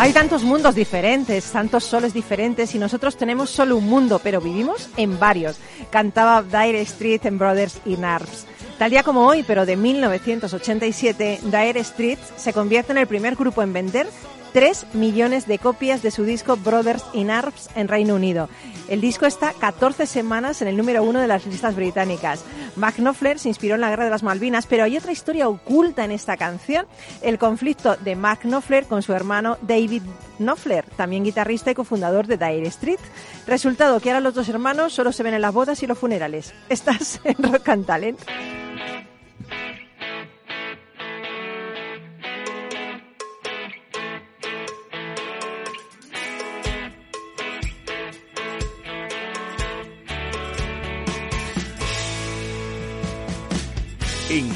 Hay tantos mundos diferentes, tantos soles diferentes y nosotros tenemos solo un mundo, pero vivimos en varios. Cantaba Dire Street en Brothers in Arms. Tal día como hoy, pero de 1987, Dire Street se convierte en el primer grupo en vender 3 millones de copias de su disco Brothers in Arms en Reino Unido. El disco está 14 semanas en el número uno de las listas británicas. Mark Knopfler se inspiró en la Guerra de las Malvinas, pero hay otra historia oculta en esta canción, el conflicto de Mark Knopfler con su hermano David Knopfler, también guitarrista y cofundador de Dire Street. Resultado que ahora los dos hermanos solo se ven en las bodas y los funerales. Estás en Rock and Talent.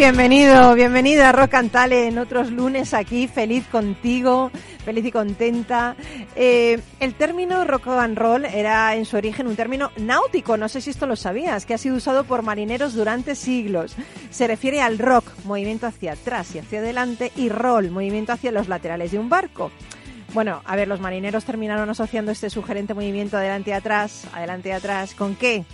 Bienvenido, bienvenida a Rock and Talent, otros lunes aquí, feliz contigo, feliz y contenta. Eh, el término rock and roll era en su origen un término náutico, no sé si esto lo sabías, que ha sido usado por marineros durante siglos. Se refiere al rock, movimiento hacia atrás y hacia adelante, y roll, movimiento hacia los laterales de un barco. Bueno, a ver, los marineros terminaron asociando este sugerente movimiento adelante y atrás, adelante y atrás, ¿con qué?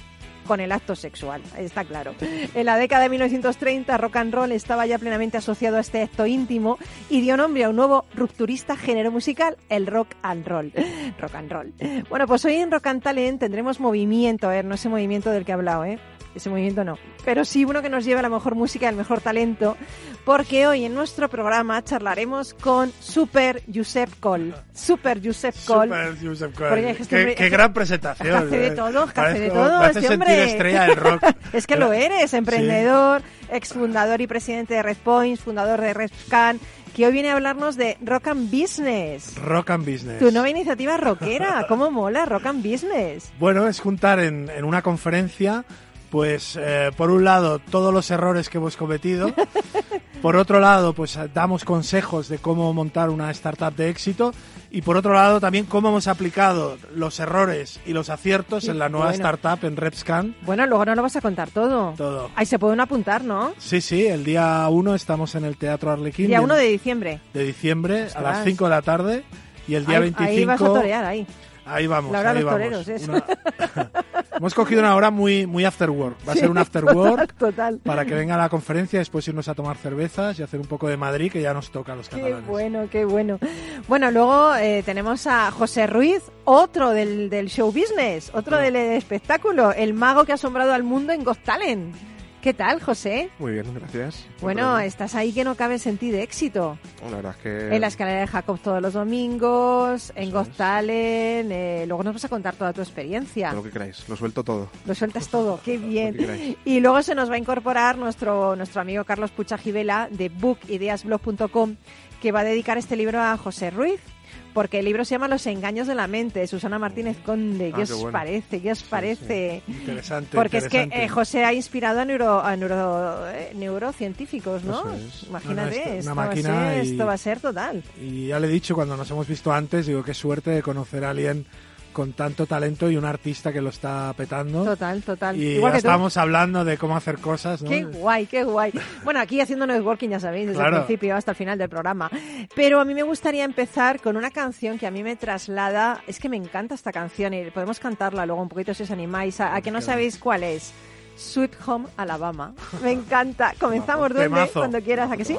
Con el acto sexual, está claro. En la década de 1930, rock and roll estaba ya plenamente asociado a este acto íntimo y dio nombre a un nuevo rupturista género musical, el rock and roll. Rock and roll. Bueno, pues hoy en Rock and Talent tendremos movimiento, a ver, no ese movimiento del que he hablado, ¿eh? Ese movimiento no. Pero sí uno que nos lleve a la mejor música, el mejor talento, porque hoy en nuestro programa charlaremos con Super Josep Col. Super Josep Col. Super Josep Col. Qué, qué, gran presentación. Hace de todo, hace de todo este hombre. estrella del rock. es que lo eres, emprendedor, sí. exfundador y presidente de Red Points, fundador de Red Scan, que hoy viene a hablarnos de Rock and Business. Rock and Business. Tu nueva iniciativa rockera. ¿Cómo mola Rock and Business? Bueno, es juntar en, en una conferencia pues eh, por un lado todos los errores que hemos cometido, por otro lado pues damos consejos de cómo montar una startup de éxito y por otro lado también cómo hemos aplicado los errores y los aciertos Sí, en la nueva bueno. startup en RepScan. Bueno, luego no lo vas a contar todo. Todo. Ahí se pueden apuntar, ¿no? Sí, sí, el día 1 estamos en el Teatro Arlequín. Día y el- 1 de diciembre. de diciembre a las 5 de la tarde y el día ahí, 25 ahí vas a torear, ahí. Ahí vamos, La hora de ahí los vamos. toreros, es. Una- Hemos cogido una hora muy, muy after work. Va a Sí, ser un after total, work Total. para que venga a la conferencia, después irnos a tomar cervezas y hacer un poco de Madrid, que ya nos toca a los Qué catalanes. bueno, qué bueno. Bueno, luego eh, tenemos a José Ruiz, otro del, del show business, otro Otro. del espectáculo, el mago que ha asombrado al mundo en Got Talent. ¿Qué tal, José? Muy bien, gracias. Bueno, estás ahí que no cabe en ti de éxito. la verdad es que... En la escalera de Jacob todos los domingos, en Got. Talent, eh, luego nos vas a contar toda tu experiencia. Lo que queráis, lo suelto todo. Lo sueltas todo, qué bien. Y luego se nos va a incorporar nuestro, nuestro amigo Carlos Puchajivela de bookideasblog.com que va a dedicar este libro a José Ruiz. Porque el libro se llama Los engaños de la mente, Susana Martínez Conde. Ah, ¿Qué os bueno. parece? ¿Qué os parece? Interesante. Porque es que eh, José ha inspirado a, neuro, a neuro- eh, neurocientíficos, ¿no? Es. Imagínate, No, no, esto- va a ser, y- esto va a ser total. Y ya le he dicho cuando nos hemos visto antes, digo, qué suerte de conocer a alguien con tanto talento y un artista que lo está petando. Total, total. Y Igual ya que tú. estábamos hablando de cómo hacer cosas, ¿no? Qué guay, qué guay. Bueno, aquí haciendo networking, ya sabéis, desde Claro. el principio hasta el final del programa. Pero a mí me gustaría empezar con una canción que a mí me traslada. Es que me encanta esta canción y podemos cantarla luego un poquito si os animáis. ¿A, a que no sabéis cuál es? Sweet Home Alabama. Me encanta. Comenzamos, Duende, cuando quieras, ¿a que sí?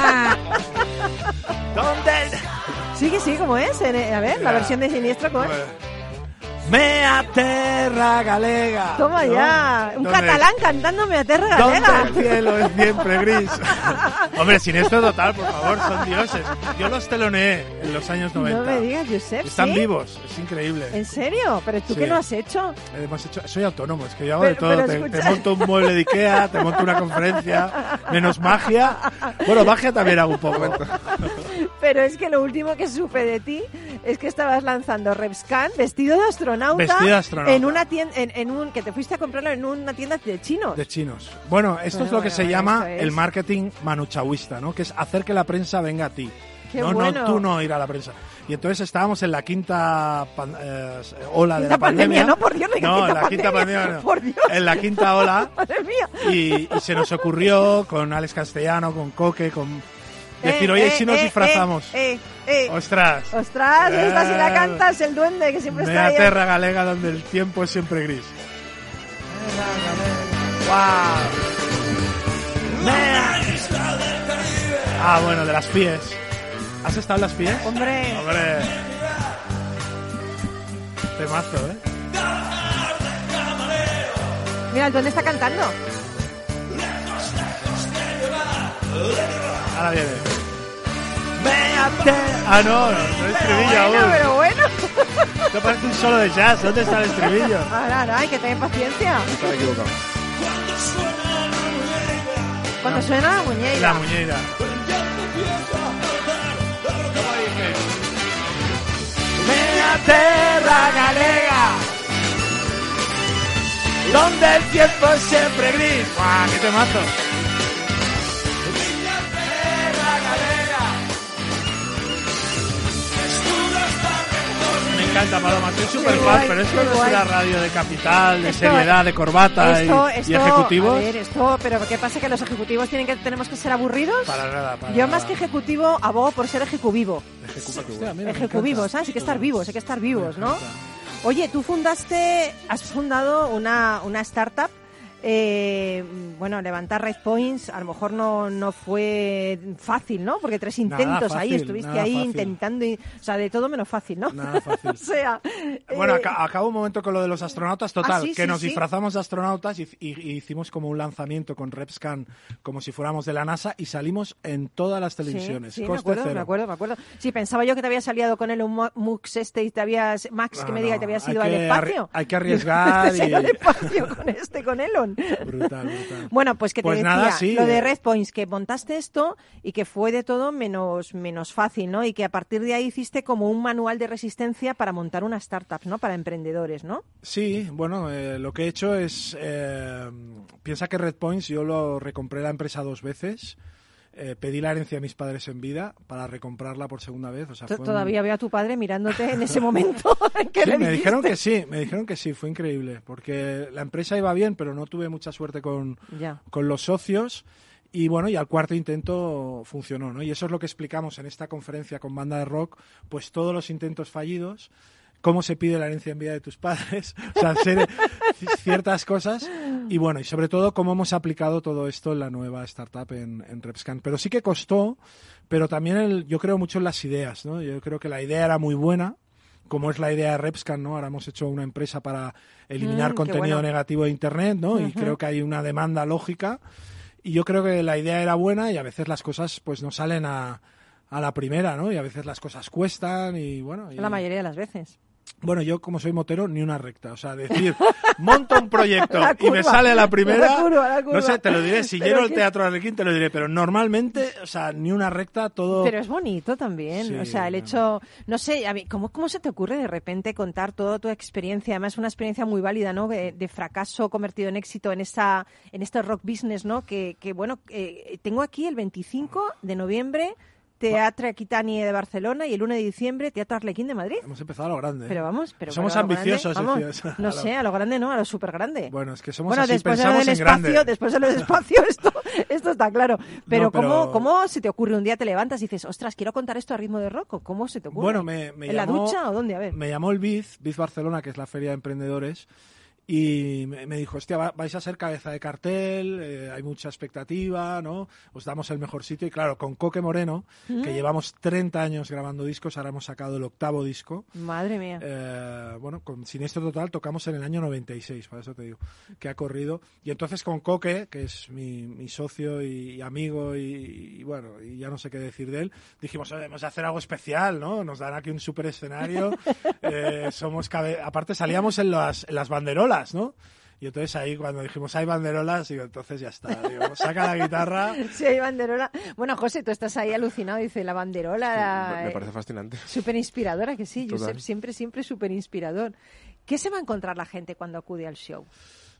¿Dónde? Sí, que sí, como es. En- A ver, la versión de Siniestro, ¿cómo es? Mea terra galega. Toma ¿no? ya. Un ¿Dónde- catalán cantando Me Aterra ¿Dónde Galega. el cielo es siempre gris? Hombre, siniestro total, por favor, son dioses. Yo los teloneé en los años 90. No me digas, Josep. Están ¿sí? vivos, es increíble. ¿En serio? ¿Pero tú Sí. qué no has hecho? Hemos hecho, soy autónomo, es que yo hago Pero- de todo. Te, escucha- te monto un mueble de Ikea, te monto una conferencia, menos magia. Bueno, magia también hago un poco. Pero es que lo último que supe de ti es que estabas lanzando Repscan vestido de astronauta, Vestido de astronauta. en una tienda, en, en un que te fuiste a comprarlo en una tienda de chinos. De chinos. Bueno, esto es Bueno, lo que se bueno, llama es- el marketing manuchahuista, ¿no? Que es hacer que la prensa venga a ti. Qué no, bueno. no, tú no ir a la prensa. Y entonces estábamos en la quinta pan- eh, ola de la pandemia. pandemia, no, por Dios, ¿de qué No, en la quinta pandemia? pandemia. no. Por Dios. En la quinta ola. Madre mía. Y, y se nos ocurrió con Alex Castellano, con Coque, con decir, Eh, oye, eh, si nos eh, disfrazamos. Ostras. Ostras, esta si la cantas, el duende que siempre está ahí. terra galega donde el tiempo es siempre gris. Wow. Ah, bueno, de las pies. ¿Has estado en las pies? Hombre, Hombre. Temazo, ¿eh? mira, el duende está cantando. Ahora viene. Ah, no, no, no es estribillo bueno, aún. pero bueno. Esto parece un solo de jazz. ¿Dónde está el estribillo? Ahora, ahora, hay que tener paciencia. Estaba equivocado. Cuando suena la muñeca. La muñeira. Terra galega Donde el tiempo es siempre gris ¡Guau, qué temazo! Encanta Paloma, soy súper fan, pero esto no es una radio de capital, de Esto- seriedad, de corbata y- Esto, y, esto, ejecutivos. A ver, esto, pero ¿qué pasa? ¿Que los ejecutivos tienen que, tenemos que ser aburridos? Para nada, para Yo nada. más que ejecutivo abogo por ser ejecuvivo. Ejecuvivos, encanta. ¿sabes? Hay que estar vivos, hay que estar vivos, ¿no? Oye, tú fundaste, has fundado una, una startup. Eh, bueno, levantar Red Points a lo mejor no, no fue fácil, ¿no? Porque tres intentos ahí, estuviste ahí fácil. intentando, y- o sea, de todo menos fácil, ¿no? Nada fácil. o sea, Bueno, eh, aca- acabo un momento con lo de los astronautas, total, Ah, sí, que sí, nos sí. disfrazamos de astronautas y, y- y hicimos como un lanzamiento con Repscan, como si fuéramos de la NASA, y salimos en todas las televisiones. Sí, me acuerdo, cero. me acuerdo, me acuerdo. Sí, pensaba yo que te habías aliado con el Mux este y te habías, Max, que me diga no, que te habías ido al espacio. hay que arriesgar Te has ido al espacio con este, con Brutal, brutal. Bueno, pues que te Pues decía, nada, sí, lo de eh. Red Points, que montaste esto y que fue de todo menos, menos fácil, ¿no? Y que a partir de ahí hiciste como un manual de resistencia para montar una startup, ¿no? Para emprendedores, ¿no? Sí, bueno, eh, lo que he hecho es. eh, piensa que Red Points yo lo recompré la empresa dos veces. Eh, pedí la herencia a mis padres en vida para recomprarla por segunda vez. O sea, T- fue un- Todavía veo a tu padre mirándote en ese momento. que Sí, me dijeron que sí, me dijeron que sí, fue increíble, porque la empresa iba bien, pero no tuve mucha suerte con, Ya. con los socios. Y bueno, y al cuarto intento funcionó, ¿no? Y eso es lo que explicamos en esta conferencia con banda de rock, pues todos los intentos fallidos, cómo se pide la herencia en vida de tus padres, o sea, hacer ciertas cosas y bueno, y sobre todo cómo hemos aplicado todo esto en la nueva startup en, en Repscan. Pero sí que costó, pero también el- yo creo mucho en las ideas, ¿no? Yo creo que la idea era muy buena, como es la idea de Repscan, ¿no? Ahora hemos hecho una empresa para eliminar Mm, contenido bueno. negativo de Internet, ¿no? Y Ujú. creo que hay una demanda lógica. Y yo creo que la idea era buena y a veces las cosas pues no salen a, a la primera, ¿no? Y a veces las cosas cuestan y bueno. y- La mayoría de las veces. Bueno, yo como soy motero, ni una recta. O sea, decir, monto un proyecto y me sale a la primera. La curva, la curva. No sé, te lo diré. Si Pero lleno el teatro Arlequín, te lo diré. Pero normalmente, o sea, ni una recta, todo. Pero es bonito también, Sí, o sea, el hecho, no sé, a mí, ¿cómo, ¿cómo se te ocurre de repente contar toda tu experiencia? Además, una experiencia muy válida, ¿no? De, de fracaso convertido en éxito en esta, en este rock business, ¿no? Que, que bueno, eh, tengo aquí el 25 de noviembre, Teatro Aquitani de Barcelona y el 1 de diciembre, Teatro Arlequín de Madrid. Hemos empezado a lo grande. ¿eh? Pero vamos, pero Somos pero ambiciosos, grande, vamos, decías. No sé, a lo grande no, a lo súper grande. Bueno, es que somos Bueno, así, después de lo del en grande. espacio, después de lo del espacio, esto, esto está claro. Pero, No, pero- ¿cómo, ¿cómo se te ocurre un día te levantas y dices, ostras, quiero contar esto a ritmo de rock? ¿O ¿Cómo se te ocurre? Bueno, me, me ¿En la ducha o dónde? A ver. Me llamó el BIZ, BIZ Barcelona, que es la feria de emprendedores, y me, dijo, hostia, va- vais a ser cabeza de cartel, eh, hay mucha expectativa, ¿no? Os damos el mejor sitio. Y claro, con Coque Moreno, que llevamos 30 años grabando discos, ahora hemos sacado el octavo disco. Madre mía. Eh, bueno, con Siniestro Total tocamos en el año 96, por eso te digo, que ha corrido. Y entonces con Coque, que es mi, mi socio y amigo y, y bueno, y ya no sé qué decir de él, dijimos, "Oye, debemos hacer algo especial, ¿no? Nos dan aquí un super escenario. eh, somos cabe- Aparte salíamos en las, en las banderolas, ¿no? Y entonces ahí cuando dijimos hay banderolas, digo, entonces ya está. Digo, saca la guitarra. Sí, hay banderola. Bueno, José, tú estás ahí alucinado. Dice, la banderola... Me, me eh, parece fascinante. Súper inspiradora, que sí, Total. Josep, siempre, siempre súper inspirador. ¿Qué se va a encontrar la gente cuando acude al show?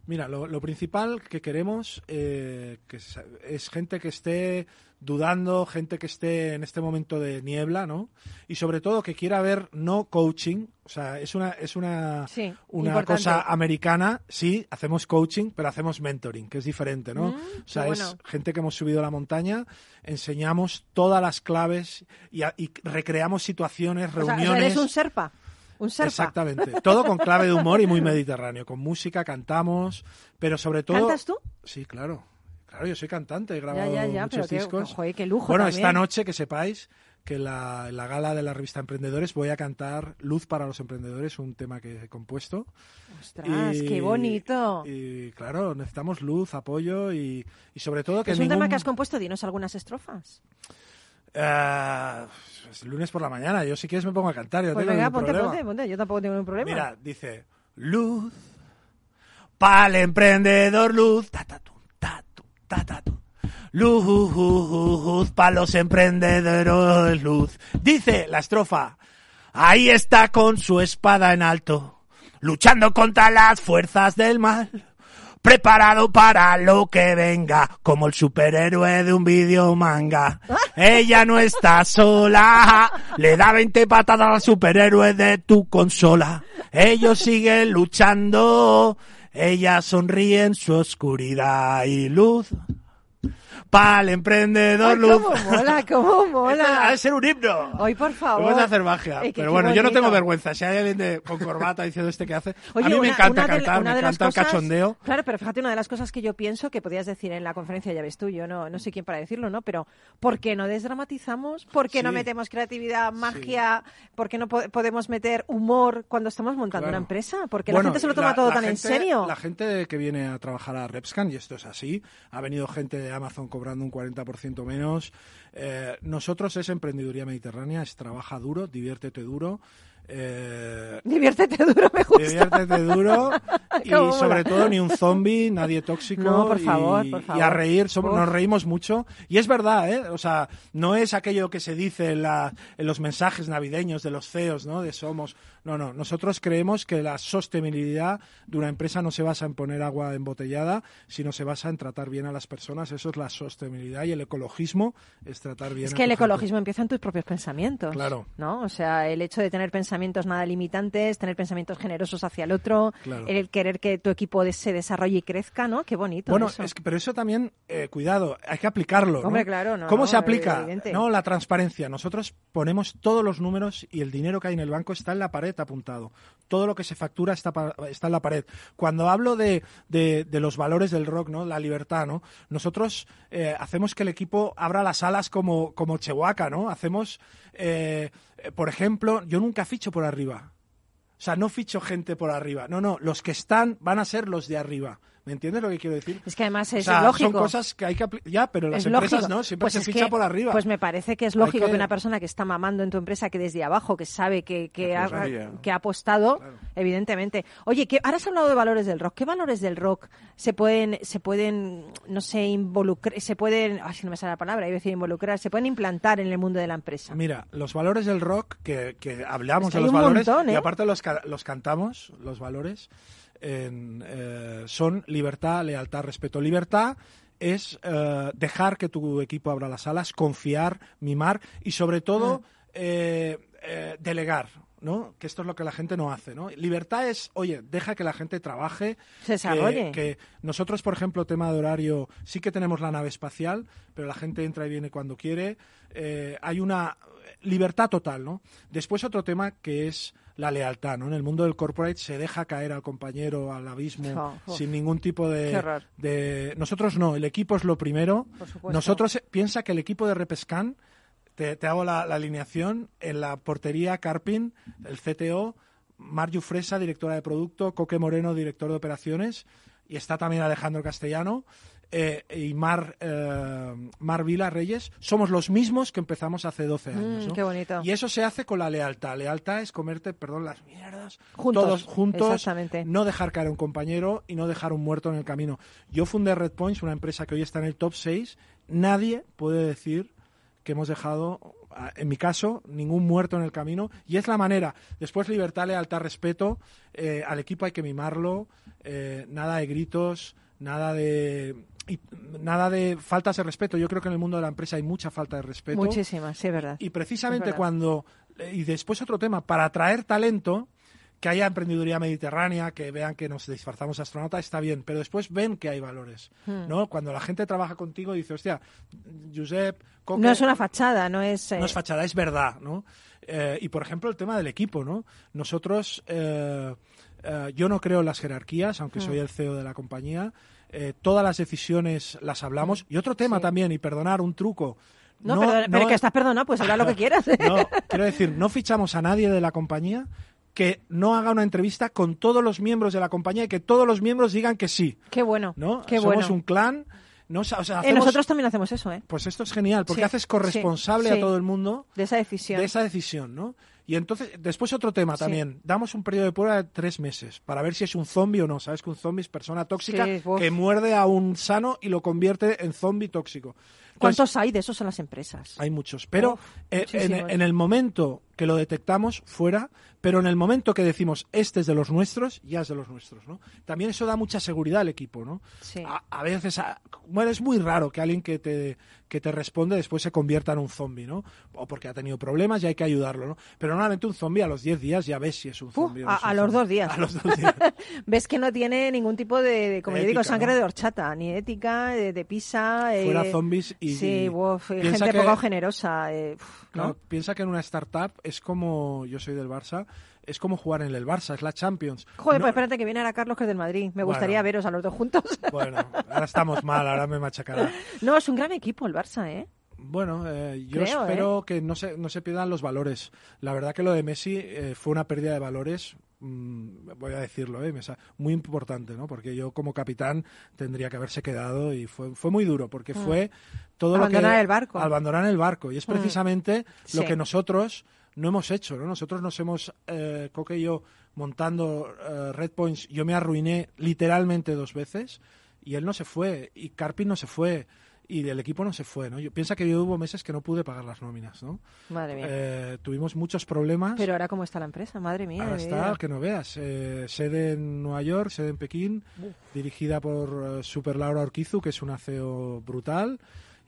Mira, lo, lo principal que queremos eh, que es, es gente que esté dudando, gente que esté en este momento de niebla, ¿no? Y sobre todo que quiera ver no coaching, o sea, es una es una Sí, una importante. cosa americana, sí, hacemos coaching, pero hacemos mentoring, que es diferente, ¿no? Mm, o sea, es gente que hemos subido a la montaña, enseñamos todas las claves y, a- y recreamos situaciones, sea, o sea, reuniones. eres un serpa. Un serpa. Exactamente. Todo con clave de humor y muy mediterráneo. Con música, cantamos, pero sobre todo. ¿Cantas tú? Sí, claro. Claro, yo soy cantante, he grabado Ya, ya, ya, muchos pero qué, discos. joder, qué lujo bueno, también. esta noche que sepáis que la, en la gala de la revista Emprendedores voy a cantar Luz para los Emprendedores, un tema que he compuesto. Ostras, Y- qué bonito. Y claro, necesitamos luz, apoyo y, y sobre todo que es un tema que has compuesto, dinos algunas estrofas. Eh, es lunes por la mañana, yo si quieres me pongo a cantar, yo Pues tengo venga, ningún ponte, ponte, ponte, yo tampoco tengo ningún problema. Mira, dice luz pa'l emprendedor luz ta ta ta ta. Luz para los emprendedores luz. Dice la estrofa. Ahí está con su espada en alto, luchando contra las fuerzas del mal. Preparado para lo que venga, como el superhéroe de un video manga. Ella no está sola, le da 20 patadas al superhéroe de tu consola. Ellos siguen luchando, ella sonríe en su oscuridad y luz. Pa'l emprendedor Ay, luz. cómo mola, cómo Ha mola. de ser un himno. Hoy, por favor. Vamos a hacer magia. Que Pero bueno, yo no tengo vergüenza. Si hay alguien de, con corbata diciendo este que hace. Oye, a mí me encanta cantar, me encanta el cachondeo. Claro, pero fíjate, una de las cosas que yo pienso que podías decir en la conferencia, ya ves tú, yo no, no sé quién para decirlo, ¿no? Pero ¿por qué no desdramatizamos? ¿Por qué no Sí. metemos creatividad, magia? ¿Por qué no po- podemos meter humor cuando estamos montando Claro. una empresa? Porque Bueno, la gente se lo toma la- todo la tan en serio. La gente que viene a trabajar a Repscan, y esto es así, ha venido gente de Amazon cobrando un 40% menos. Eh, nosotros es emprendeduría mediterránea, es trabaja duro, diviértete duro. eh, Diviértete duro, me gusta. Diviértete duro y sobre todo ni un zombie, nadie tóxico. No, por y- favor, por Y a favor. reír, somos- nos reímos mucho. Y es verdad, ¿eh? O sea, no es aquello que se dice en, la- en los mensajes navideños de los CEOs, ¿no? De somos. No, no. Nosotros creemos que la sostenibilidad de una empresa no se basa en poner agua embotellada, sino se basa en tratar bien a las personas. Eso es la sostenibilidad y el ecologismo es tratar bien Es a que el tu gente. ecologismo empieza en tus propios pensamientos. Claro. ¿No? O sea, el hecho de tener pensamientos nada limitantes, tener pensamientos generosos hacia el otro, Claro. el querer que tu equipo se desarrolle y crezca, ¿no? Qué bonito. Bueno, eso. es que- pero eso también, eh, cuidado, hay que aplicarlo. ¿no? Hombre, claro, no, ¿Cómo no, se aplica? evidente. No, la transparencia. Nosotros ponemos todos los números y el dinero que hay en el banco está en la pared apuntado. Todo lo que se factura está, está en la pared. Cuando hablo de, de- los valores del rock, ¿no? La libertad, ¿no? Nosotros eh, hacemos que el equipo abra las alas como, como Chewbacca, ¿no? Hacemos, eh, eh, por ejemplo, yo nunca ficho por arriba. O sea, no ficho gente por arriba. No, no, los que están van a ser los de arriba. ¿Me entiendes lo que quiero decir? Es que además es O sea, lógico. Son cosas que hay que. Ya, pero las es empresas lógico. no, siempre Pues se ficha que- por arriba. Pues me parece que es lógico que... que- una persona que está mamando en tu empresa, que desde abajo, que sabe que, que, ha, sabía. que ha apostado, evidentemente. Oye, que ahora has hablado de valores del rock. ¿Qué valores del rock se pueden, se pueden, no sé, involucrar, se pueden, ay, si no me sale la palabra, iba a decir involucrar, se pueden implantar en el mundo de la empresa? Mira, los valores del rock, que, que hablamos de los valores, montón, ¿eh? y aparte los, los cantamos, los valores, en, eh, son libertad, lealtad, respeto. Libertad es eh, dejar que tu equipo abra las alas, confiar, mimar y sobre todo Mm. eh, eh, delegar. ¿no? Que esto es lo que la gente no hace, ¿no? Libertad es, oye, deja que la gente trabaje. Se desarrolle. Que, que nosotros, por ejemplo, tema de horario, sí que tenemos la nave espacial, pero la gente entra y viene cuando quiere. Eh, hay una libertad total, ¿no? Después otro tema que es la lealtad, ¿no? En el mundo del corporate se deja caer al compañero al abismo sin ningún tipo de. Nosotros no, el equipo es lo primero. Por. Nosotros, eh, piensa que el equipo de Repescan, te, te hago la, la alineación, en la portería Carpin, el CTO, Marju Fresa, directora de producto, Coque Moreno, director de operaciones, y está también Alejandro Castellano, eh, y Mar, eh, Mar Vila Reyes, somos los mismos que empezamos hace 12 años. Mm, ¿no? qué bonito. Y eso se hace con la lealtad. Lealtad es comerte, perdón, las mierdas, Juntos, todos juntos, exactamente. no dejar caer a un compañero y no dejar un muerto en el camino. Yo fundé Red Points, una empresa que hoy está en el top 6. Nadie puede decir que hemos dejado, en mi caso, ningún muerto en el camino. Y es la manera. Después, libertad, lealtad, respeto. Eh, al equipo hay que mimarlo. eh, nada de gritos, nada de... y nada de faltas de respeto. Yo creo que en el mundo de la empresa hay mucha falta de respeto. Muchísimas, sí, verdad. Y precisamente verdad. cuando. Y después otro tema, para atraer talento, que haya emprendeduría mediterránea, que vean que nos disfrazamos astronauta, está bien, pero después ven que hay valores. Hmm. ¿no? Cuando la gente trabaja contigo dice, hostia, Josep, Coque, No es una fachada, no es... eh, no es fachada, es verdad, ¿no? Eh, y por ejemplo el tema del equipo, ¿no? Nosotros, eh, eh, yo no creo en las jerarquías, aunque Mm. soy el CEO de la compañía. Eh, todas las decisiones las hablamos. Y otro tema Sí. también, y perdonar, un truco. No, perdona, pero que estás perdonado, pues habla lo que quieras. no, quiero decir, no fichamos a nadie de la compañía que no haga una entrevista con todos los miembros de la compañía y que todos los miembros digan que sí, Qué bueno, ¿no? qué Somos bueno. un clan, no, o sea, Eh, hacemos- nosotros también hacemos eso, ¿eh? pues esto es genial, porque Sí, haces corresponsable sí, a todo el mundo De esa decisión. de esa decisión, ¿no? Y entonces, después otro tema Sí. también. Damos un periodo de prueba de tres meses para ver si es un zombie o no. Sabes que un zombie es persona tóxica Sí, que muerde a un sano y lo convierte en zombie tóxico. Entonces, ¿Cuántos hay de esos en las empresas? hay muchos. Pero Uf, eh, en el momento que lo detectamos, fuera, pero en el momento que decimos este es de los nuestros, ya es de los nuestros, ¿no? También eso da mucha seguridad al equipo, ¿no? Sí. A, a veces, a- bueno, es muy raro que alguien que te, que te responde después se convierta en un zombie, ¿no? O porque ha tenido problemas y hay que ayudarlo, ¿no? Pero normalmente un zombie a los 10 días ya ves si es un zombie. o no a- los dos días. A los dos días. Ves que no tiene ningún tipo de, como yo digo, sangre ¿no? de horchata, ni ética, de, de pisa. eh, Fuera zombies y- Sí, y- piensa gente que- poco generosa. eh. Claro, piensa que en una startup es como, yo soy del Barça, es como jugar en el Barça, es la Champions. Joder, No- pues espérate que viene ahora Carlos, que es del Madrid. Me gustaría veros a los dos juntos. Bueno, ahora estamos mal, ahora me machacará. no, es un gran equipo el Barça, ¿eh? Bueno, eh, yo Creo, espero que no se, no se pierdan los valores. La verdad que lo de Messi eh, fue una pérdida de valores, mm, voy a decirlo, eh, muy importante, ¿no? Porque yo como capitán tendría que haberse quedado y fue, fue muy duro, porque fue todo lo que... Mm. Abandonar el barco. Abandonar el barco. Y es Mm. precisamente lo que nosotros no hemos hecho, ¿no? Nosotros nos hemos, eh, Coque y yo, montando eh, Red Points, yo me arruiné literalmente dos veces y él no se fue y Carpin no se fue y el equipo no se fue, ¿no? Yo piensa que yo hubo meses que no pude pagar las nóminas, ¿no? Madre mía. Eh, tuvimos muchos problemas. Pero ahora, ¿cómo está la empresa? Madre mía. Ahora de está, que no veas. Eh, sede en Nueva York, sede en Pekín, dirigida por eh, Super Laura Orquizu, que es una CEO brutal,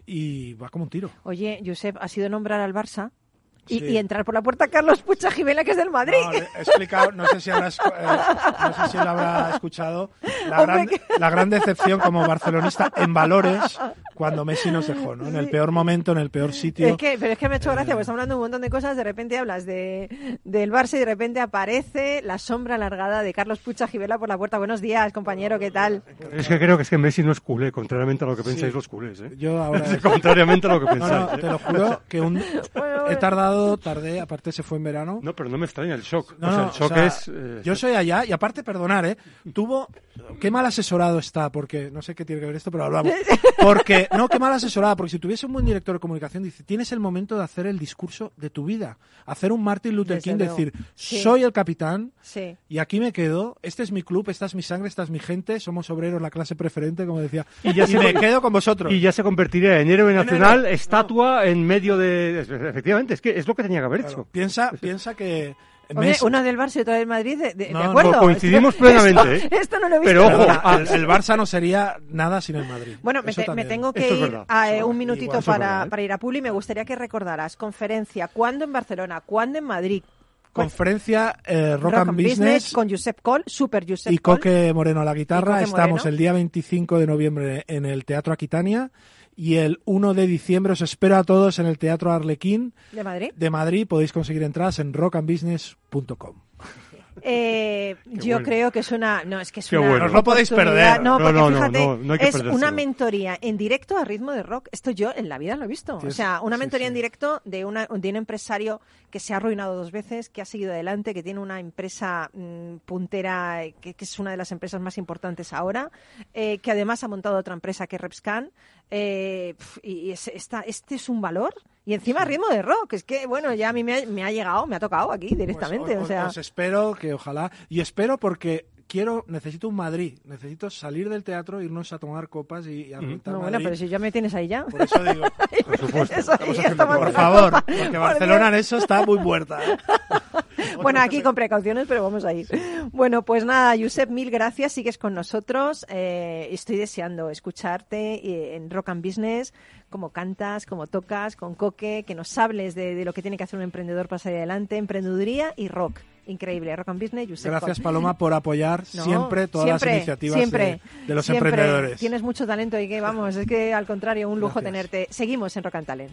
y va como un tiro. Oye, Josep, ha sido nombrar al Barça y, Sí. y entrar por la puerta Carlos Pucha Jimena, que es del Madrid. No, he explicado, no sé si habrá, eh, no sé si lo habrá escuchado, la Hombre, gran, que- la gran decepción como barcelonista en valores cuando Messi nos dejó, ¿no? En el peor momento, en el peor sitio. Es que, pero es que me ha hecho gracia, porque estamos hablando de un montón de cosas, de repente hablas de, del Barça y de repente aparece la sombra alargada de Carlos Pucha Gibela por la puerta. Buenos días, compañero, ¿qué tal? Es que creo que es que Messi no es culé, contrariamente a lo que pensáis Sí. los culés. ¿eh? Yo ahora... contrariamente a lo que pensáis. no, ¿eh? te lo juro que un... Bueno, he tardado, tardé, aparte se fue en verano. No, pero no me extraña el shock. No, o sea, no, el shock o sea, es. eh, yo soy allá y aparte, perdonar, ¿eh? Tuvo... Qué mal asesorado está, porque no sé qué tiene que ver esto, pero hablamos. Porque, no, qué mal asesorada, porque si tuviese un buen director de comunicación, dice, tienes el momento de hacer el discurso de tu vida. Hacer un Martin Luther Desde King, luego. decir, Sí. soy el capitán, Sí. y aquí me quedo, este es mi club, esta es mi sangre, esta es mi gente, somos obreros, la clase preferente, como decía, y, Y ya se me con- quedo con vosotros. Y ya se convertiría en héroe nacional, héroe. estatua en medio de. Efectivamente, es que es lo que tenía que haber Claro, hecho. piensa, piensa que Hombre, uno del Barça y otro del Madrid, de, de- de No, no, acuerdo. coincidimos plenamente, Esto, ¿eh? esto no lo he visto. Pero ojo, el, el Barça no sería nada sin el Madrid. Bueno, me, te- tengo que Esto ir a eh, un minutito igual, para, verdad, ¿eh? para ir a Publi. Me gustaría que recordaras conferencia, ¿cuándo en Barcelona? ¿Cuándo en Madrid? Conferencia eh, Rock, Rock and Business, con Josep Col, super Josep y. Coque Moreno a la guitarra. Estamos Moreno. el día 25 de noviembre en el Teatro Aquitania y el 1 de diciembre os espero a todos en el Teatro Arlequín de Madrid. de Madrid. Podéis conseguir entradas en rockandbusiness.com. Eh, yo bueno. creo que es una. No, es que es Qué una. bueno. Lo podéis perder. No, No, porque no, no, fíjate, no, no hay que es una mentoría en directo a ritmo de rock. Esto yo en la vida lo he visto. Sí, o sea, una mentoría sí. en directo de, una, de un empresario que se ha arruinado dos veces, que ha seguido adelante, que tiene una empresa mm, puntera, eh, que, que es una de las empresas más importantes ahora, eh, que además ha montado otra empresa que es Repscan. eh, y es- esta, este es un valor. Y encima ritmo de rock. Es que, bueno, ya a mí me ha, me ha llegado, me ha tocado aquí directamente. Pues o sea, os espero que ojalá. Y espero porque quiero, necesito un Madrid. Necesito salir del teatro, irnos a tomar copas y, y a reventar no, bueno, Madrid. pero si ya me tienes ahí ya. Por eso digo, Por supuesto. Eso, por favor, porque Por Barcelona en eso está muy muerta. Bueno, aquí con precauciones, pero vamos a ir. Bueno, pues nada, Josep, mil gracias. Sigues con nosotros. Eh, estoy deseando escucharte eh, en Rock and Business, cómo cantas, cómo tocas, con Coque, que nos hables de, de lo que tiene que hacer un emprendedor para salir adelante, emprendeduría y rock. Increíble, Rock and Business, Josep. Gracias. Paloma, por apoyar No, siempre todas siempre, las iniciativas siempre, de, de los siempre. emprendedores. Tienes mucho talento y que vamos, es que al contrario, un lujo Gracias. tenerte. Seguimos en Rock and Talent.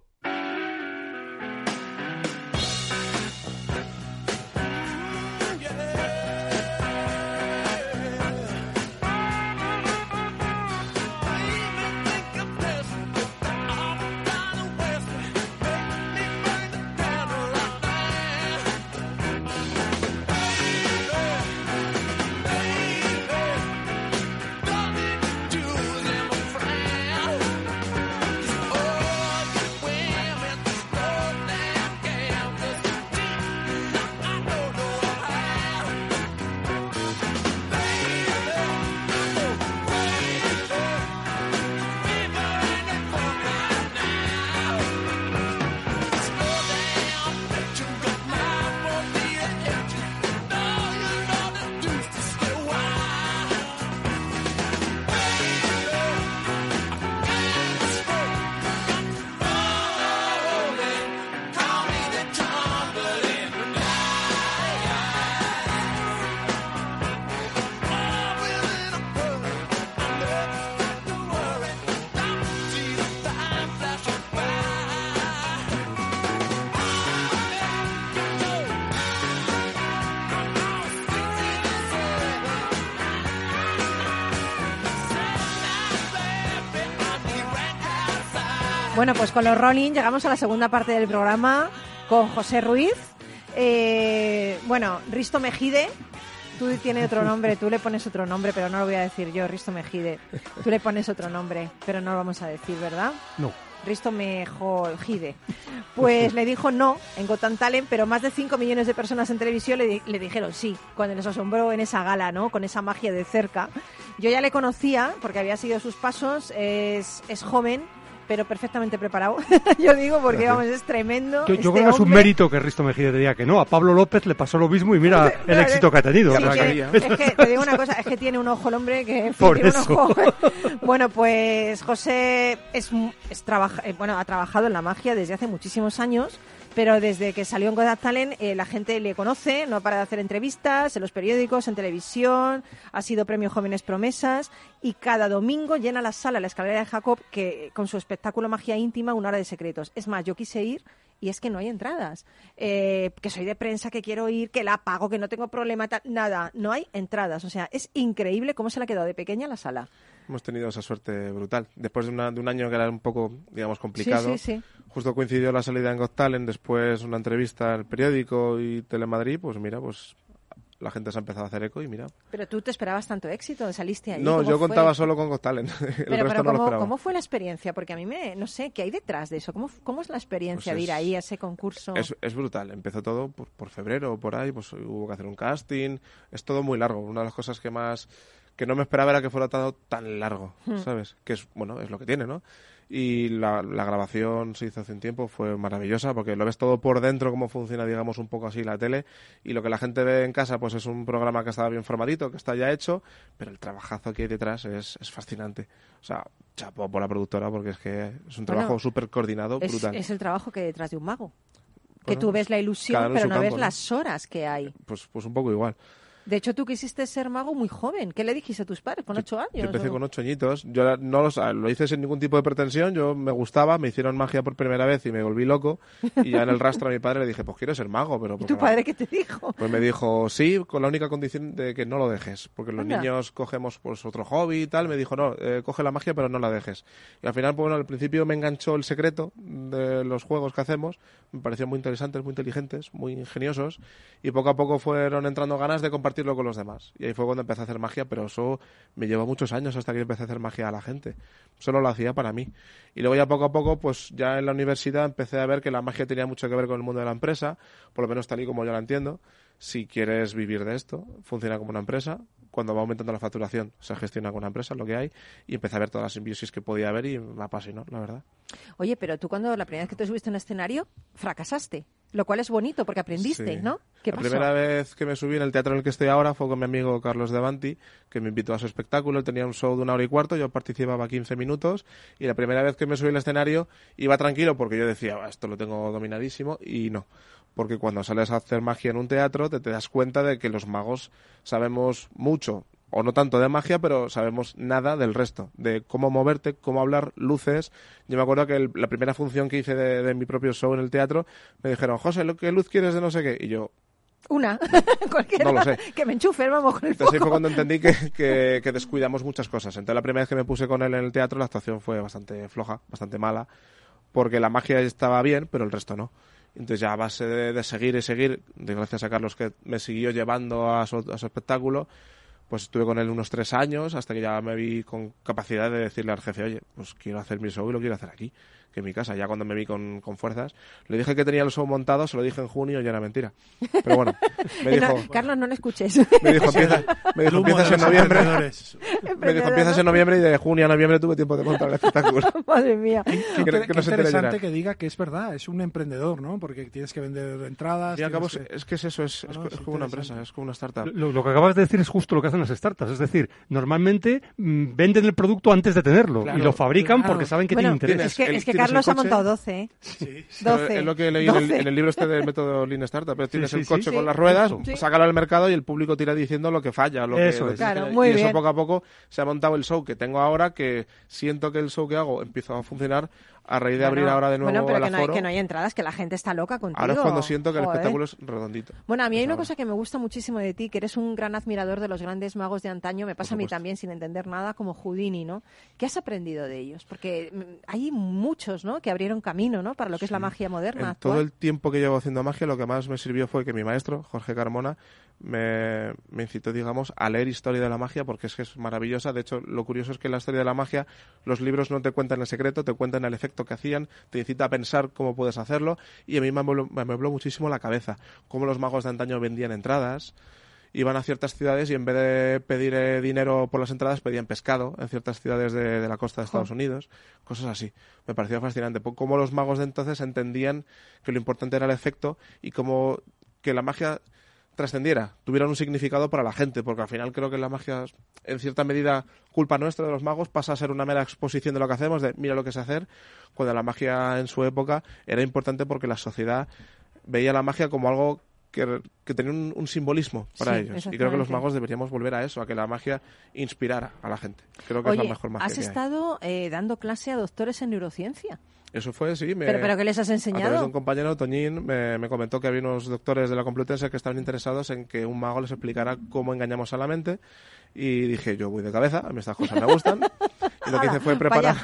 Bueno, pues con los Rolling llegamos a la segunda parte del programa con José Ruiz. Eh, bueno, Risto Mejide. Tú tienes otro nombre, tú le pones otro nombre, pero no lo voy a decir yo, Risto Mejide. Tú le pones otro nombre, pero no lo vamos a decir, ¿verdad? No. Risto Mejide. Pues le dijo no en Gotham Talent, pero más de 5 millones de personas en televisión le, di- le dijeron sí, cuando les asombró en esa gala, ¿no? Con esa magia de cerca. Yo ya le conocía porque había seguido sus pasos, es, es joven, pero perfectamente preparado. yo digo porque, Gracias. vamos, es tremendo. Yo, yo este creo que es un mérito que Risto Mejide diga que no. A Pablo López le pasó lo mismo y mira el éxito que ha tenido. Sí, que- es que te digo una cosa, es que tiene un ojo el hombre que en fin, Por tiene eso. un ojo. Bueno, pues José es, mu- es trabaja- eh, bueno, ha trabajado en la magia desde hace muchísimos años, pero desde que salió en Got Talent eh, la gente le conoce, no para de hacer entrevistas en los periódicos, en televisión, ha sido premio Jóvenes Promesas y cada domingo llena la sala La Escalera de Jacob que con su espectáculo Magia Íntima, una hora de secretos. Es más, yo quise ir y es que no hay entradas. Eh, que soy de prensa, que quiero ir, que la pago, que no tengo problema, tal, nada, no hay entradas. O sea, es increíble cómo se le ha quedado de pequeña la sala. Hemos tenido esa suerte brutal. Después de, una- de un año que era un poco, digamos, complicado. Sí, sí, sí. Justo coincidió la salida en Got Talent, después una entrevista al periódico y Telemadrid, pues mira, pues la gente se ha empezado a hacer eco y mira. Pero tú te esperabas tanto éxito, saliste ahí. No, ¿cómo yo fue? contaba solo con Got Talent. El Pero, resto pero no lo ¿cómo, esperaba. ¿cómo fue la experiencia? Porque a mí me, no sé, ¿qué hay detrás de eso? ¿Cómo, cómo es la experiencia Pues de ir es- ahí a ese concurso? Es, es brutal. Empezó todo por, por febrero o por ahí, pues hubo que hacer un casting. Es todo muy largo. Una de las cosas que más que no me esperaba era que fuera todo tan largo, Hmm. ¿sabes? Que es, bueno, es lo que tiene, ¿no? Y la, la grabación se hizo hace un tiempo, fue maravillosa porque lo ves todo por dentro, cómo funciona, digamos, un poco así la tele. Y lo que la gente ve en casa, pues es un programa que está bien formadito, que está ya hecho, pero el trabajazo que hay detrás es, es fascinante. O sea, chapo por la productora porque es que es un Bueno, trabajo súper coordinado, es, brutal. es el trabajo que hay detrás de un mago. que Bueno, tú ves la ilusión, pero no campo, ves ¿no? las horas que hay. Pues, pues un poco igual. De hecho, tú quisiste ser mago muy joven. ¿Qué le dijiste a tus padres? ¿Con ocho años? Yo empecé o- con ocho añitos. Yo no lo, lo hice sin ningún tipo de pretensión. Yo me gustaba, me hicieron magia por primera vez y me volví loco. Y ya en el rastro a mi padre le dije, pues quiero ser mago. Pero ¿Y tu padre qué te dijo? Pues me dijo, sí, con la única condición de que no lo dejes. Porque los Anda. niños cogemos pues otro hobby y tal. Me dijo, no, eh, coge la magia pero no la dejes. Y al final, pues, bueno, al principio me enganchó el secreto de los juegos que hacemos. Me parecían muy interesantes, muy inteligentes, muy ingeniosos. Y poco a poco fueron entrando ganas de compartirlo con los demás. Y ahí fue cuando empecé a hacer magia, pero eso me llevó muchos años hasta que empecé a hacer magia a la gente. Solo lo hacía para mí. Y luego ya poco a poco, pues ya en la universidad empecé a ver que la magia tenía mucho que ver con el mundo de la empresa, por lo menos tal y como yo la entiendo. Si quieres vivir de esto, funciona como una empresa. Cuando va aumentando la facturación, se gestiona con una empresa, lo que hay. Y empecé a ver todas las simbiosis que podía haber y me apasionó, la verdad. Oye, pero tú cuando la primera vez que te subiste a un escenario, fracasaste. Lo cual es bonito porque aprendiste, Sí. ¿no? ¿Qué la pasó? primera vez que me subí en el teatro en el que estoy ahora fue con mi amigo Carlos Devanti, que me invitó a su espectáculo. Él tenía un show de una hora y cuarto, yo participaba 15 minutos. Y la primera vez que me subí al escenario iba tranquilo porque yo decía, "Bah, esto lo tengo dominadísimo. Y no. Porque cuando sales a hacer magia en un teatro, te, te das cuenta de que los magos sabemos mucho o no tanto de magia, pero sabemos nada del resto, de cómo moverte, cómo hablar, luces. Yo me acuerdo que el- la primera función que hice de, de mi propio show en el teatro, me dijeron, José, ¿lo- ¿qué luz quieres de no sé qué? Y yo, Una. Cualquiera. No lo sé. Que me enchufe, vamos con el entonces ahí fue cuando entendí que, que- que descuidamos muchas cosas. Entonces la primera vez que me puse con él en el teatro, la actuación fue bastante floja, bastante mala, porque la magia estaba bien, pero el resto no. Entonces ya a base de, seguir y seguir, de gracias a Carlos que me siguió llevando a su, a su espectáculo, pues estuve con él unos tres años hasta que ya me vi con capacidad de decirle al jefe, oye, pues quiero hacer mi show y lo quiero hacer aquí, que en mi casa. Ya cuando me vi con, con fuerzas, le dije que tenía el show montado, se lo dije en junio y era mentira. Pero bueno, me No, dijo, Carlos, no le escuches. me dijo, empieza, me dijo, empiezas en noviembre. emprendedores. Me dijo, empiezas en noviembre y de junio a noviembre tuve tiempo de montar el espectáculo. Madre mía. Qué, Que- inter- que qué no se interesante que diga que es verdad, es un emprendedor, ¿no? Porque tienes que vender entradas. Y al cabo, tienes que- es que es eso, es, No, es, no, es es como una empresa, es como una startup. Lo, lo que acabas de decir es justo lo que hacen las startups. Es decir, normalmente mm, venden el producto antes de tenerlo Claro, y lo fabrican claro. porque saben que Bueno, tiene interés. es que, es que Carlos ha montado 12, ¿eh? Sí, sí. 12. Es lo que leí en el, 12. en el libro este del método Lean Startup. pero Tienes sí, el coche sí. con las ruedas, Eso. sácalo al mercado y el público tira diciendo lo que falla. Lo Eso que, es. Claro, y muy eso bien. poco a poco se ha montado el show que tengo ahora, que siento que el show que hago empieza a funcionar a raíz de abrir ahora de nuevo bueno, pero el que no, hay, que no hay entradas, que la gente está loca contigo. ahora es cuando siento que el espectáculo es redondito. Bueno, a mí hay una ahora. cosa que me gusta muchísimo de ti, que eres un gran admirador de los grandes magos de antaño. Me pasa a mí también, sin entender nada, como Houdini, ¿no? ¿Qué has aprendido de ellos? Porque mm, hay muchos, ¿no? Que abrieron camino, ¿no? Para lo que es la magia moderna. En actual. todo el tiempo que llevo haciendo magia, lo que más me sirvió fue que mi maestro, Jorge Carmona, me, me incitó, digamos, a leer historia de la magia, porque es que es maravillosa. De hecho, lo curioso es que en la historia de la magia, los libros no te cuentan el secreto, te cuentan el efecto que hacían, te incita a pensar cómo puedes hacerlo, y a mí me amuebló, me amuebló muchísimo la cabeza. Cómo los magos de antaño vendían entradas, iban a ciertas ciudades y en vez de pedir eh, dinero por las entradas pedían pescado en ciertas ciudades de, de la costa de Estados Unidos, cosas así. Me pareció fascinante. Cómo los magos de entonces entendían que lo importante era el efecto y cómo que la magia trascendiera, tuviera un significado para la gente, porque al final creo que la magia, en cierta medida, culpa nuestra de los magos, pasa a ser una mera exposición de lo que hacemos, de mira lo que sé hacer, cuando la magia en su época era importante porque la sociedad veía la magia como algo que, que tenía un, un simbolismo para Sí, ellos. Y creo que los magos deberíamos volver a eso, a que la magia inspirara a la gente. Creo que es la mejor magia has que hay. estado eh, dando clase a doctores en neurociencia. Eso fue, sí. Me, ¿Pero, pero qué les has A través de enseñado? un compañero, Toñín, me, me comentó que había unos doctores de la Complutense que estaban interesados en que un mago les explicara cómo engañamos a la mente. Y dije, yo voy de cabeza, a mí estas cosas me gustan. Y lo que hice fue preparar,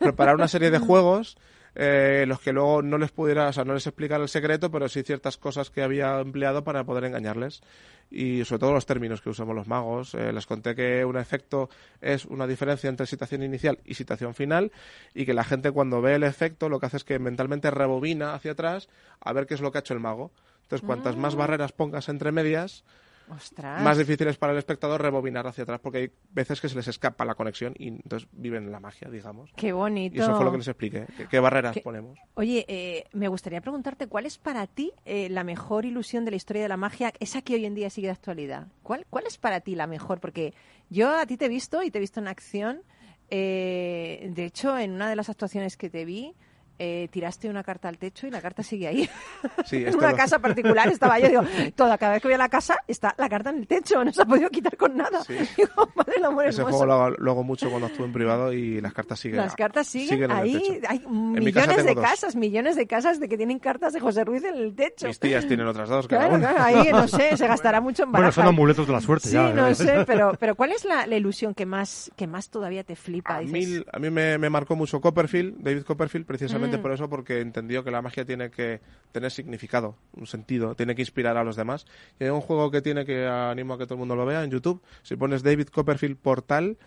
preparar una serie de juegos eh, los que luego no les pudiera, o sea, no les explicara el secreto, pero sí ciertas cosas que había empleado para poder engañarles. Y sobre todo los términos que usamos los magos. Eh, les conté que un efecto es una diferencia entre situación inicial y situación final y que la gente cuando ve el efecto lo que hace es que mentalmente rebobina hacia atrás a ver qué es lo que ha hecho el mago. Entonces, cuantas más barreras pongas entre medias, Ostras. más difícil es para el espectador rebobinar hacia atrás porque hay veces que se les escapa la conexión y entonces viven la magia, digamos. Qué bonito. Y eso fue lo que les expliqué. ¿Qué, qué barreras ¿Qué- ponemos? Oye, eh, me gustaría preguntarte, ¿cuál es para ti eh, la mejor ilusión de la historia de la magia, esa que hoy en día sigue de actualidad? ¿Cuál, ¿Cuál es para ti la mejor? Porque yo a ti te he visto y te he visto en acción. eh, de hecho, en una de las actuaciones que te vi, eh, tiraste una carta al techo y la carta sigue ahí. Sí, en una casa particular estaba yo, digo, toda, cada vez que voy a la casa está la carta en el techo, no se ha podido quitar con nada. Digo, madre del amor Ese hermoso. juego lo hago, lo hago mucho cuando actúo en privado y las cartas siguen. Las cartas siguen, en el ahí. Hay mi casa millones de dos. casas, millones de casas de que tienen cartas de José Ruiz en el techo. Mis tías tienen otras dos, Claro, claro, ahí no sé, se gastará mucho en Bueno, barajas. son amuletos de la suerte Sí, ya. no ¿eh? sé, pero, pero ¿cuál es la, la ilusión que más, que más todavía te flipa? A Dices, mí, a mí me, me marcó mucho Copperfield, David Copperfield, precisamente Mm. Por eso, porque entendió que la magia tiene que tener significado, un sentido, tiene que inspirar a los demás. Y hay un juego que tiene que animo a que todo el mundo lo vea en YouTube. Si pones David Copperfield Portal,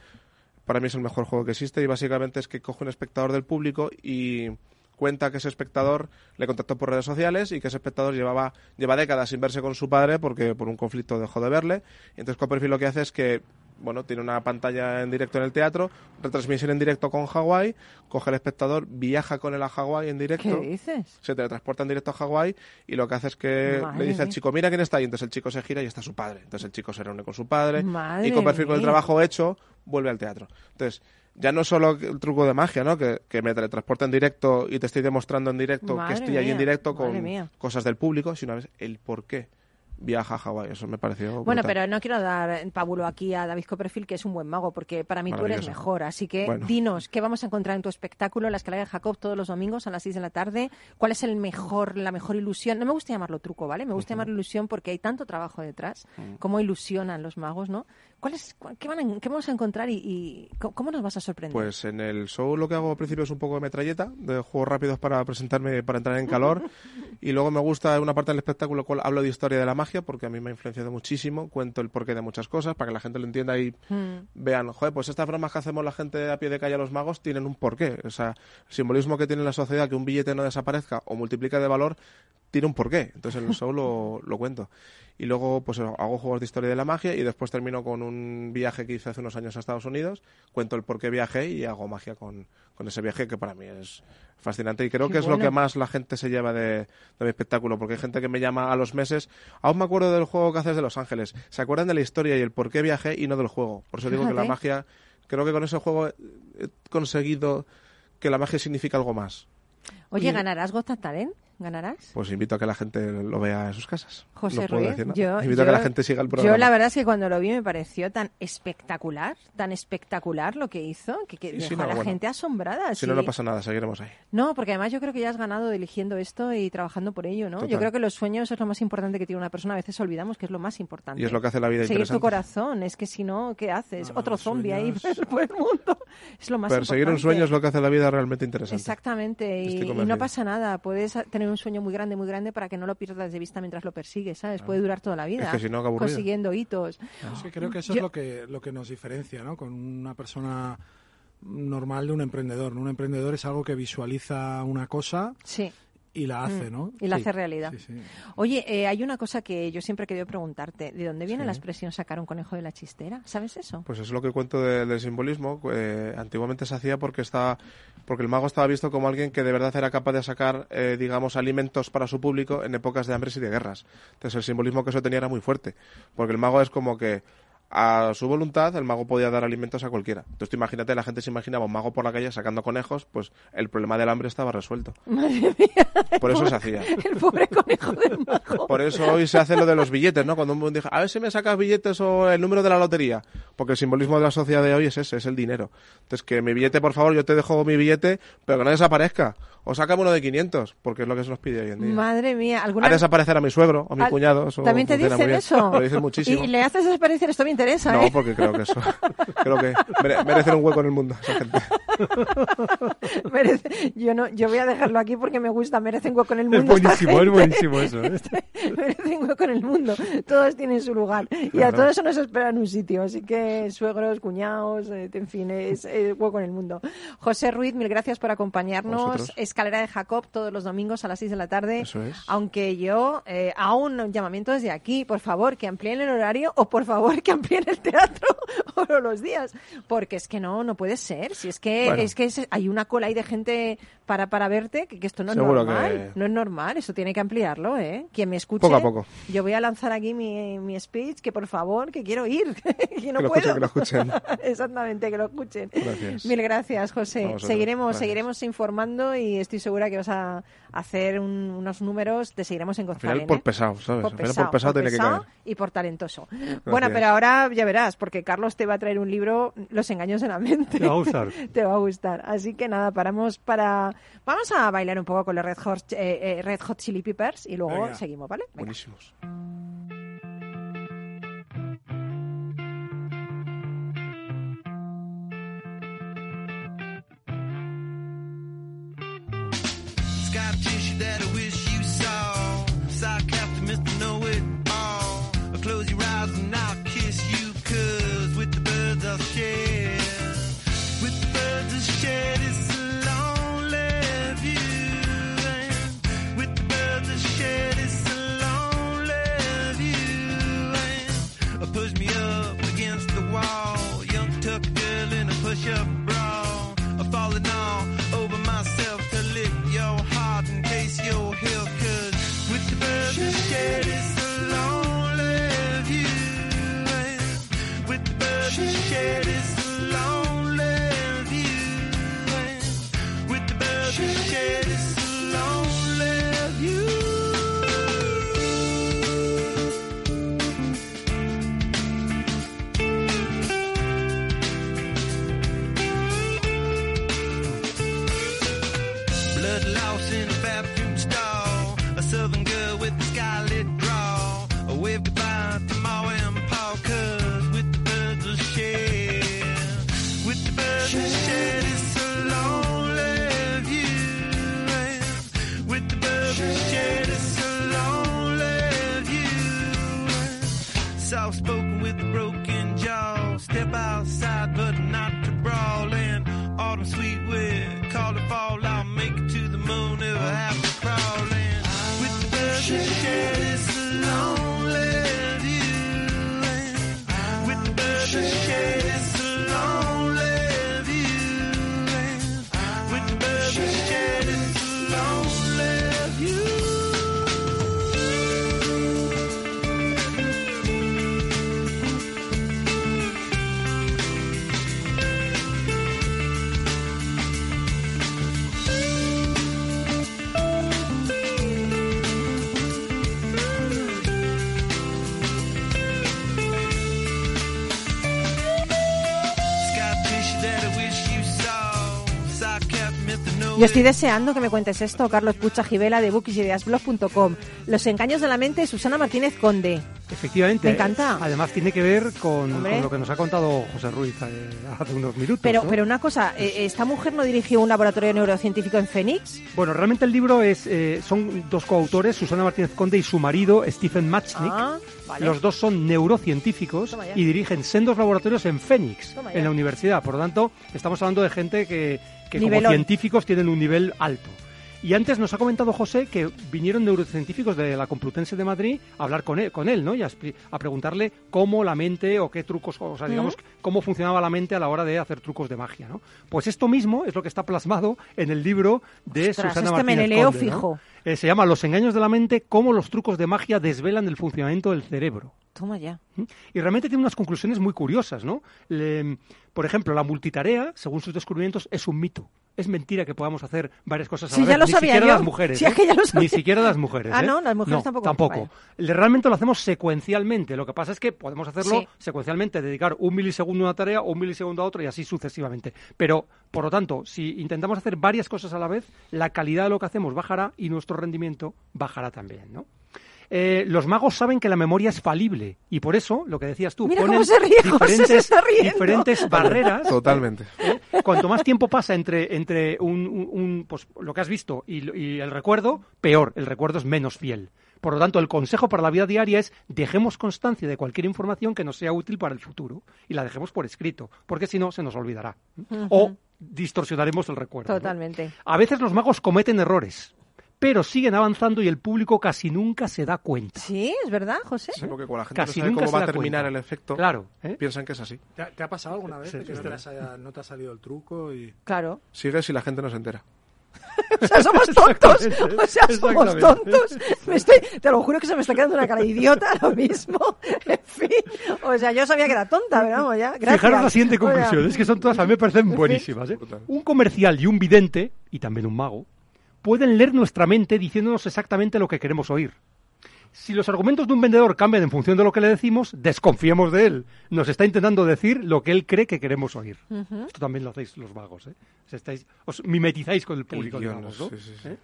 para mí es el mejor juego que existe y básicamente es que coge un espectador del público y cuenta que ese espectador le contactó por redes sociales y que ese espectador llevaba lleva décadas sin verse con su padre porque por un conflicto dejó de verle. Y entonces Copperfield lo que hace es que bueno, tiene una pantalla en directo en el teatro, retransmisión en directo con Hawái, coge el espectador, viaja con él a Hawái en directo ¿Qué dices? se teletransporta en directo a Hawái y lo que hace es que Madre le dice al mía. chico, mira quién está ahí. Entonces el chico se gira y está su padre. Entonces el chico se reúne con su padre Madre y Copperfield con el mía. trabajo hecho vuelve al teatro. Entonces, ya no solo el truco de magia, ¿no? Que, que me teletransporta en directo y te estoy demostrando en directo Madre que estoy ahí en mía, directo con mía. cosas del público, sino es el por qué viaja a Hawái. Eso me pareció Bueno, brutal. pero no quiero dar pábulo aquí a David Copperfield, que es un buen mago, porque para mí tú eres mejor. Así que Bueno. dinos, ¿qué vamos a encontrar en tu espectáculo, La Escalera de Jacob, todos los domingos a las 6 de la tarde? ¿Cuál es el mejor, la mejor ilusión? No me gusta llamarlo truco, ¿vale? Me gusta llamarlo ilusión porque hay tanto trabajo detrás. Cómo ilusionan los magos, ¿no? ¿Cuál es, qué, van a- qué vamos a encontrar y, y cómo- cómo nos vas a sorprender? Pues en el show lo que hago al principio es un poco de metralleta, de juegos rápidos para presentarme, para entrar en calor. y luego me gusta una parte del espectáculo cual hablo de historia de la magia, porque a mí me ha influenciado muchísimo. Cuento el porqué de muchas cosas para que la gente lo entienda y Mm. vean, joder, pues estas bromas que hacemos la gente a pie de calle a los magos tienen un porqué. O sea, el simbolismo que tiene la sociedad, que un billete no desaparezca o multiplica de valor, tiene un porqué. Entonces en el show lo, lo cuento. Y luego pues hago juegos de historia de la magia y después termino con un viaje que hice hace unos años a Estados Unidos, cuento el por qué viajé y hago magia con, con ese viaje que para mí es fascinante y creo Qué que es lo bueno. que más la gente se lleva de, de mi espectáculo, porque hay gente que me llama a los meses, aún me acuerdo del juego que haces de Los Ángeles, se acuerdan de la historia y el por qué viajé y no del juego. Por eso digo que la magia, creo que con ese juego he conseguido que la magia significa algo más. Oye, ¿ganarás Got Talent? Ganarás? Pues invito a que la gente lo vea en sus casas. José no Ruiz, decir yo, invito a que la gente siga el programa. Yo la verdad es que cuando lo vi me pareció tan espectacular, tan espectacular lo que hizo, que, que Y dejó si a la bueno. gente asombrada. Si no, sí. no pasa nada, seguiremos ahí. No, porque además yo creo que ya has ganado eligiendo esto y trabajando por ello, ¿no? Yo creo que los sueños es lo más importante que tiene una persona. A veces olvidamos que es lo más importante. Y es lo que hace la vida Seguir tu corazón. Es que si no, ¿qué haces? No, Otro zombie ahí por el mundo. Es lo más Perseguir un importante. sueño es lo que hace la vida realmente interesante. Exactamente, y, y no pasa nada. Puedes tener un sueño muy grande, muy grande para que no lo pierdas de vista mientras lo persigues, ¿sabes? Puede durar toda la vida. que si no, qué aburrido. Consiguiendo hitos. Es que creo que eso Yo- es lo que, lo que nos diferencia, ¿no? Con una persona normal de un emprendedor. ¿no? Un emprendedor es algo que visualiza una cosa Sí. Y la hace, Mm, ¿no? y la Sí, hace realidad. sí, sí. Oye, eh, hay una cosa que yo siempre he querido preguntarte. ¿De dónde viene Sí. la expresión sacar un conejo de la chistera? ¿Sabes eso? Pues es lo que cuento de- del simbolismo. Eh, antiguamente se hacía porque estaba, porque el mago estaba visto como alguien que de verdad era capaz de sacar, eh, digamos, alimentos para su público en épocas de hambres y de guerras. Entonces el simbolismo que eso tenía era muy fuerte, porque el mago es como que a su voluntad el mago podía dar alimentos a cualquiera. Entonces tú imagínate, la gente se imaginaba un mago por la calle sacando conejos, pues el problema del hambre estaba resuelto. Madre mía. Por eso se hacía. El pobre conejo del mago. Por eso hoy se hace lo de los billetes, ¿no? Cuando un dice, a ver si me sacas billetes o el número de la lotería. Porque el simbolismo de la sociedad de hoy es ese, es el dinero. Entonces, que mi billete, por favor, yo te dejo mi billete, pero que no desaparezca. O sácame uno de 500, porque es lo que se nos pide hoy en día. Madre mía. ¿alguna... A desaparecer a mi suegro o mi Al- cuñado. Eso ¿También te dicen eso? Lo dicen muchísimo. Y le haces desaparecer, esto me interesa, No, ¿eh? porque creo que eso. creo que mere- merecen un hueco en el mundo, esa gente. Merece- yo no, yo voy a dejarlo aquí porque me gusta, merecen hueco en el Es mundo. esta buenísimo, es buenísimo eso. ¿eh? merecen hueco en el mundo. Todos tienen su lugar. Y a Claro. todos eso nos espera en un sitio. Así que suegros, cuñados, eh, en fin, es eh, hueco en el mundo. José Ruiz, mil gracias por acompañarnos. Vosotros. Escalera de Jacob todos los domingos a las 6 de la tarde. Eso es. Aunque yo eh, hago un llamamiento desde aquí, por favor, que amplíen el horario o por favor que amplíen el teatro o los días. Porque es que no, no puede ser. Si es que, Bueno. es que es- hay una cola ahí de gente para, para verte, que, que esto no es normal. que- No es normal, eso tiene que ampliarlo, ¿eh? Quien me escuche. Poco a poco. Yo voy a lanzar aquí mi, mi speech, que por favor, que quiero ir, que no Que lo puedo. escuchen, que lo escuchen. Exactamente, que lo escuchen. Gracias. Mil gracias, José. Seguiremos, gracias. seguiremos informando y estoy segura que vas a hacer un- unos números, te seguiremos en Al final por pesado, ¿sabes? Al final por pesado tiene que caer. y por talentoso. Bueno, pero ahora ya verás, porque Carlos te va a traer un libro, Los engaños de la mente. Te va a gustar. te va a gustar. Así que nada, paramos para... Vamos a bailar un poco con los Red Hot, eh, eh, Red Hot Chili Peppers y luego Venga. seguimos, ¿vale? Venga. Buenísimos. Yo estoy deseando que me cuentes esto, Carlos Pucha Givela de bookiesideasblog.com. Los engaños de la mente, Susana Martínez Conde. Efectivamente. Me encanta. Además tiene que ver con, lo que nos ha contado José Ruiz eh, hace unos minutos. Pero, ¿no? pero una cosa, eh, ¿esta mujer no dirigió un laboratorio neurocientífico en Phoenix? Bueno, realmente el libro es eh, son dos coautores, Susana Martínez Conde y su marido, Stephen Matchnick. Ah, vale. Los dos son neurocientíficos y dirigen sendos laboratorios en Phoenix, en la universidad. Por lo tanto, estamos hablando de gente que, que como científicos tienen un nivel alto. Y antes nos ha comentado José que vinieron neurocientíficos de la Complutense de Madrid a hablar con él, con él ¿no? Y a, preguntarle cómo la mente o qué trucos, o sea, digamos, cómo funcionaba la mente a la hora de hacer trucos de magia, ¿no? Pues esto mismo es lo que está plasmado en el libro de Ostras, Susana este me Martínez le leo Conde, ¿no? Eh, se llama Los engaños de la mente, cómo los trucos de magia desvelan el funcionamiento del cerebro. Toma ya. ¿Mm? Y realmente tiene unas conclusiones muy curiosas, ¿no? Le- por ejemplo, la multitarea, según sus descubrimientos, es un mito. Es mentira que podamos hacer varias cosas a Sí, la ya vez. lo Ni sabía siquiera yo. las mujeres. Sí, ¿eh? es que ya lo sabía. Ni siquiera las mujeres. Ah, ¿eh? no, las mujeres tampoco. Tampoco. Le- Realmente lo hacemos secuencialmente. Lo que pasa es que podemos hacerlo Sí. secuencialmente, dedicar un milisegundo a una tarea un milisegundo a otra y así sucesivamente. Pero, por lo tanto, si intentamos hacer varias cosas a la vez, la calidad de lo que hacemos bajará y nuestro rendimiento bajará también, ¿no? Eh, los magos saben que la memoria es falible y por eso, lo que decías tú, Mira ponen cómo se ríe, José, se diferentes, está riendo. diferentes barreras Totalmente. ¿eh? Cuanto más tiempo pasa entre, entre un, un- un, pues, lo que has visto y el recuerdo, peor. El recuerdo es menos fiel. Por lo tanto, el consejo para la vida diaria es dejemos constancia de cualquier información que nos sea útil para el futuro y la dejemos por escrito, porque si no, se nos olvidará. O distorsionaremos el recuerdo. ¿no? Totalmente. A veces los magos cometen errores, pero siguen avanzando y el público casi nunca se da cuenta. Sí, es verdad, José. Sí, porque cuando la gente Casi no sabe nunca cómo va a terminar cuenta. el efecto, Claro. ¿eh? piensan que es así. ¿Te ha, te ha pasado alguna vez Sí, de que no te, haya- no te ha salido el truco y... Claro. Sigue si la gente no se entera. O sea, somos tontos. O sea, somos tontos. Me estoy, te lo juro que se me está quedando una cara de idiota ahora mismo. En fin. O sea, yo sabía que era tonta, pero vamos, ya. Gracias. Fijaros la siguiente O sea, conclusión, es que son todas, a mí me parecen buenísimas. ¿eh? Un comercial y un vidente, y también un mago, pueden leer nuestra mente diciéndonos exactamente lo que queremos oír. Si los argumentos de un vendedor cambian en función de lo que le decimos, desconfiemos de él. Nos está intentando decir lo que él cree que queremos oír. Esto también lo hacéis los magos. ¿eh? Os, estáis- os mimetizáis con el público, guion, digamos, ¿no? sí, sí, sí. ¿Eh?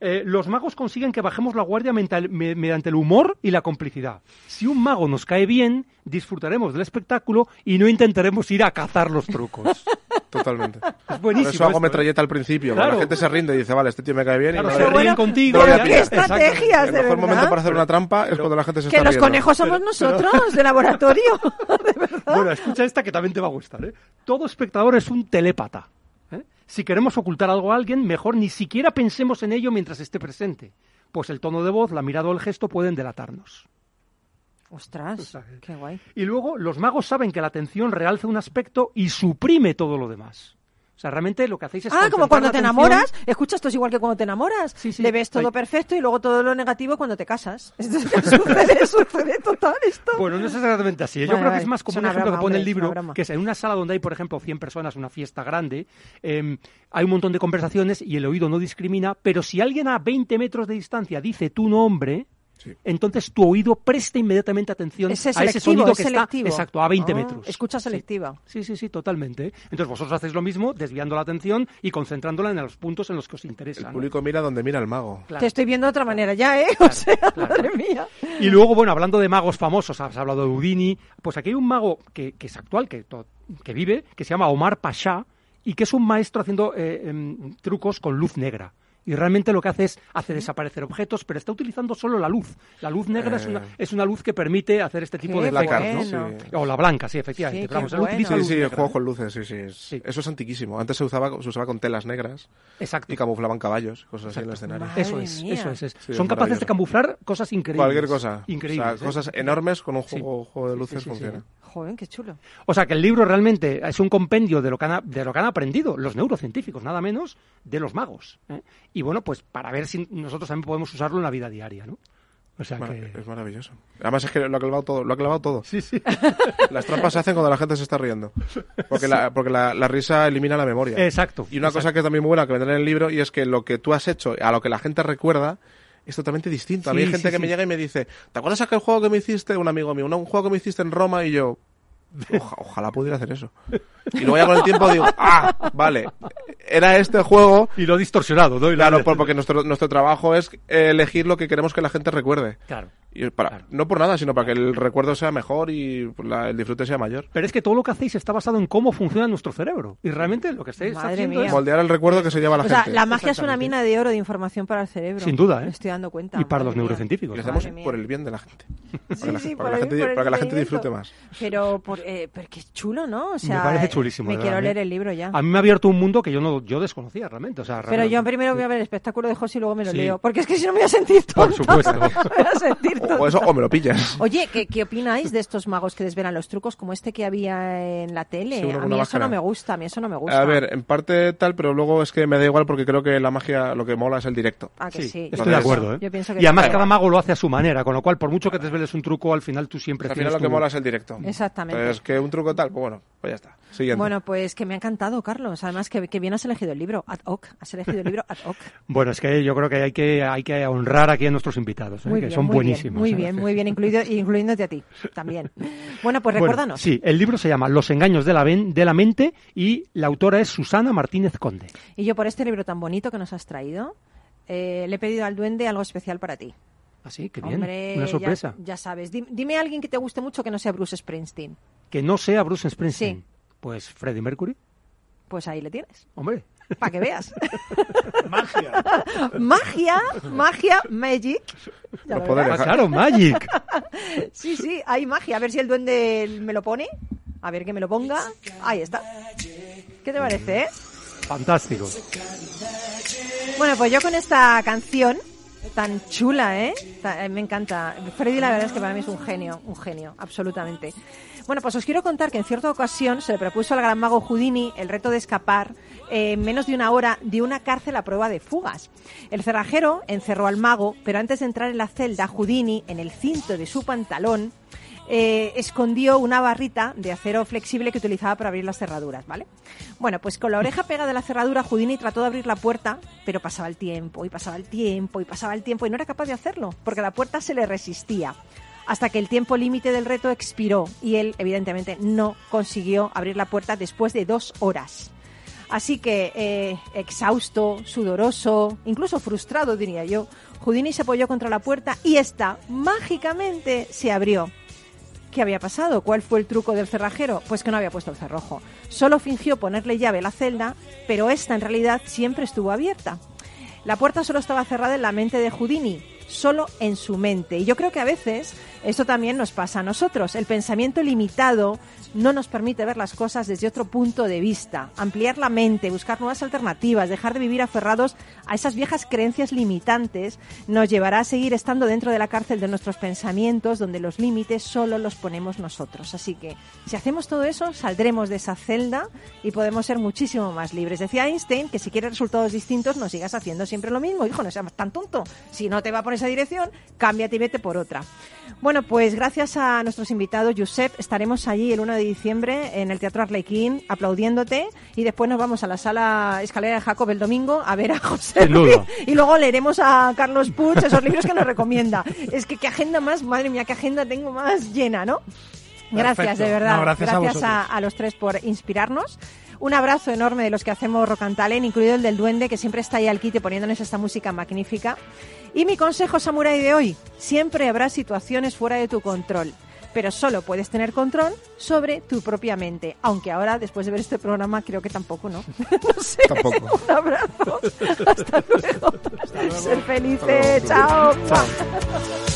Eh, los magos consiguen que bajemos la guardia mental- me- mediante el humor y la complicidad. Si un mago nos cae bien, disfrutaremos del espectáculo y no intentaremos ir a cazar los trucos. Totalmente. Es Por buenísimo. eso hago esto, ¿eh? metralleta al principio. Claro. La gente se rinde y dice, vale, este tío me cae bien. Claro, y se me- Pero ríen bueno, contigo. pero qué estrategias, el mejor momento para hacer una trampa es cuando la gente se Que está los riendo. conejos somos nosotros, de laboratorio. De verdad. Bueno, escucha esta que también te va a gustar. ¿eh? Todo espectador es un telépata. Si queremos ocultar algo a alguien, mejor ni siquiera pensemos en ello mientras esté presente. Pues el tono de voz, la mirada o el gesto pueden delatarnos. Ostras, qué guay. Y luego, los magos saben que la atención realza un aspecto y suprime todo lo demás. O sea, realmente lo que hacéis es. Ah, como cuando te enamoras. Escucha, esto es igual que cuando te enamoras. Sí, sí. Le ves todo perfecto y luego todo lo negativo cuando te casas. Esto sucede, sucede total esto. Bueno, no es exactamente así. ¿eh? Yo Vale, creo que es más como Es un ejemplo broma, que pone el hombre, libro, que es en una sala donde hay, por ejemplo, 100 personas, una fiesta grande, eh, hay un montón de conversaciones y el oído no discrimina, pero si alguien a 20 metros de distancia dice tu nombre, Sí. entonces tu oído presta inmediatamente atención Ese a ese sonido es que está exacto a 20 Ah, metros. Escucha selectiva. Sí, sí, sí, totalmente. ¿eh? Entonces vosotros hacéis lo mismo, desviando la atención y concentrándola en los puntos en los que os interesa. El ¿no? público mira donde mira el mago. Claro. Te estoy viendo de otra manera ya, ¿eh? O sea, claro. madre mía. Y luego, bueno, hablando de magos famosos, has hablado de Houdini, pues aquí hay un mago que, que es actual, que vive, que se llama Omar Pasha, y que es un maestro haciendo eh, em, trucos con luz negra. Y realmente lo que hace es hace desaparecer objetos, pero está utilizando solo la luz. La luz negra es, una, Eh. es una luz que permite hacer este tipo Qué de ¿no? bueno. Sí. O la blanca, sí, efectivamente. Sí, Pero vamos, qué él utiliza bueno. luz Sí, sí, negra, juego ¿eh? con luces, sí, sí, es- Sí. Eso es antiquísimo. Antes se usaba, se usaba con telas negras Exacto. y camuflaban caballos, cosas así en el Exacto. escenario. Madre Eso es, mía. eso es. es. Sí, Son es capaces de camuflar cosas increíbles. Cualquier cosa. Increíbles. O sea, ¿eh? cosas enormes con un Sí. juego, juego de luces sí, sí, sí. funciona. Joder, qué chulo. O sea que el libro realmente es un compendio de lo que han, de lo que han aprendido los neurocientíficos, nada menos, de los magos. ¿eh? Y bueno, pues para ver si nosotros también podemos usarlo en la vida diaria, ¿no? O sea que... Es maravilloso. Además es que lo ha clavado todo. Lo ha clavado todo. Sí, sí. Las trampas se hacen cuando la gente se está riendo. Porque, la, porque la, la risa elimina la memoria. Exacto. Y una cosa que es también muy buena que vendrá en el libro y es que lo que tú has hecho a lo que la gente recuerda es totalmente distinto. A mí hay gente que me llega y me dice, ¿te acuerdas aquel juego que me hiciste? Un amigo mío, un juego que me hiciste en Roma y yo... "Oja- ojalá pudiera hacer eso. Y luego ya con el tiempo digo, ah, vale, era este juego. Y lo distorsionado, ¿no? Y Claro, por- porque nuestro, nuestro trabajo es elegir lo que queremos que la gente recuerde. Claro. Y para, No por nada, sino para que el recuerdo sea mejor y la- el disfrute sea mayor. Pero es que todo lo que hacéis está basado en cómo funciona nuestro cerebro. Y realmente lo que estáis Madre haciendo mía. es... Moldear el recuerdo que se lleva la O sea, gente. la magia es una mina de oro de información para el cerebro. Sin duda, ¿eh? Me estoy dando cuenta. Y para madre los mía. neurocientíficos. Lo hacemos por el bien de la gente. Para, que la, gente, gente disfrute más. Pero, por, eh, pero qué chulo, ¿no? O sea, parece chulísimo, Me quiero leer ¿eh? el libro ya. A mí me ha abierto un mundo que yo no yo desconocía realmente. O sea, Pero realmente- yo primero voy a ver el espectáculo de José y luego me lo Sí. leo. Porque es que si no me voy a sentir tonta. Por supuesto. me voy a sentir O, eso, o me lo pillas. Oye, ¿qué, ¿qué opináis de estos magos que desvelan los trucos como este que había en la tele? Sí, a mí eso no me gusta, a mí eso no me gusta. A ver, en parte tal, pero luego es que me da igual porque creo que la magia lo que mola es el directo. Ah, que Sí, sí. estoy de acuerdo. ¿eh? Yo pienso que y además sí. cada mago lo hace a su manera, con lo cual por mucho que te desveles un truco, al final tú siempre Al tienes final lo que tu- mola es el directo. Exactamente. Pues que un truco tal, pues bueno, pues ya está. Siguiente. Bueno, pues que me ha encantado, Carlos. Además, que, que bien has elegido el libro. Ad hoc. Has elegido el libro ad hoc. Bueno, es que yo creo que hay que, hay que honrar aquí a nuestros invitados, ¿eh? Que bien, son buenísimos. Bien, muy bien, muy bien, incluido, incluyéndote a ti también. Bueno, pues Bueno, recuérdanos. sí, el libro se llama Los engaños de la, ven- de la mente y la autora es Susana Martínez Conde. Y yo por este libro tan bonito que nos has traído, eh, le he pedido al duende algo especial para ti. Así, que bien, Hombre, una ya- sorpresa. Ya, sabes. Dim- Dime a alguien que te guste mucho que no sea Bruce Springsteen. Que no sea Bruce Springsteen. Sí. Pues Freddie Mercury, Pues ahí le tienes. hombre. Para que veas. Magia. magia, magia, magic. Ya lo. Ah, claro, Magic. Sí, sí, hay magia. A ver si el duende me lo pone. A ver que me lo ponga. Ahí está. ¿Qué te parece, eh? Fantástico. Bueno, pues yo con esta canción tan chula, ¿eh? Eh, Me encanta. Freddy la verdad es que para mí es un genio, un genio, absolutamente. Bueno, pues os quiero contar que en cierta ocasión se le propuso al gran mago Houdini el reto de escapar eh, en menos de una hora de una cárcel a prueba de fugas. El cerrajero encerró al mago, pero antes de entrar en la celda, Houdini, en el cinto de su pantalón, eh, escondió una barrita de acero flexible que utilizaba para abrir las cerraduras, ¿vale? Bueno, pues con la oreja pegada a la cerradura, Houdini trató de abrir la puerta, pero pasaba el tiempo, y pasaba el tiempo, y pasaba el tiempo, y no era capaz de hacerlo, porque la puerta se le resistía. Hasta que el tiempo límite del reto expiró y él, evidentemente, no consiguió abrir la puerta después de dos horas. Así que, eh, exhausto, sudoroso, incluso frustrado, diría yo, Houdini se apoyó contra la puerta y esta mágicamente se abrió. ¿Qué había pasado? ¿Cuál fue el truco del cerrajero? Pues que no había puesto el cerrojo. Solo fingió ponerle llave a la celda, pero esta en realidad siempre estuvo abierta. La puerta solo estaba cerrada en la mente de Houdini, solo en su mente. Y yo creo que a veces esto también nos pasa a nosotros. El pensamiento limitado no nos permite ver las cosas desde otro punto de vista, ampliar la mente, buscar nuevas alternativas, dejar de vivir aferrados a esas viejas creencias limitantes, nos llevará a seguir estando dentro de la cárcel de nuestros pensamientos, donde los límites solo los ponemos nosotros. Así que si hacemos todo eso, saldremos de esa celda y podemos ser muchísimo más libres. Decía Einstein que si quieres resultados distintos, no sigas haciendo siempre lo mismo. Hijo, no seas tan tonto. Si no te va por esa dirección, cámbiate y vete por otra. Bueno, pues gracias a nuestros invitados, Josep, estaremos allí el 1 de diciembre en el Teatro Arlequín aplaudiéndote y después nos vamos a la sala Escalera de Jacob el domingo a ver a José. Ruiz y luego leeremos a Carlos Puig esos libros que nos recomienda. Es que qué agenda más, madre mía, qué agenda tengo más llena, ¿no? Gracias, Perfecto. de verdad. No, gracias a vosotros. a, a los tres por inspirarnos. Un abrazo enorme de los que hacemos Rock and Talent, incluido el del Duende, que siempre está ahí al quite poniéndonos esta música magnífica. Y mi consejo samurai de hoy, siempre habrá situaciones fuera de tu control, pero solo puedes tener control sobre tu propia mente. Aunque ahora, después de ver este programa, creo que tampoco, ¿no? no sé. Tampoco. Un abrazo. Hasta luego. Ser felices. Chao. There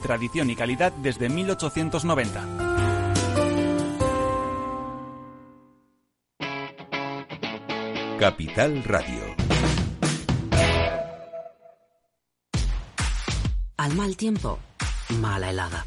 con tradición y calidad desde 1890. Capital Radio. Al mal tiempo, mala helada.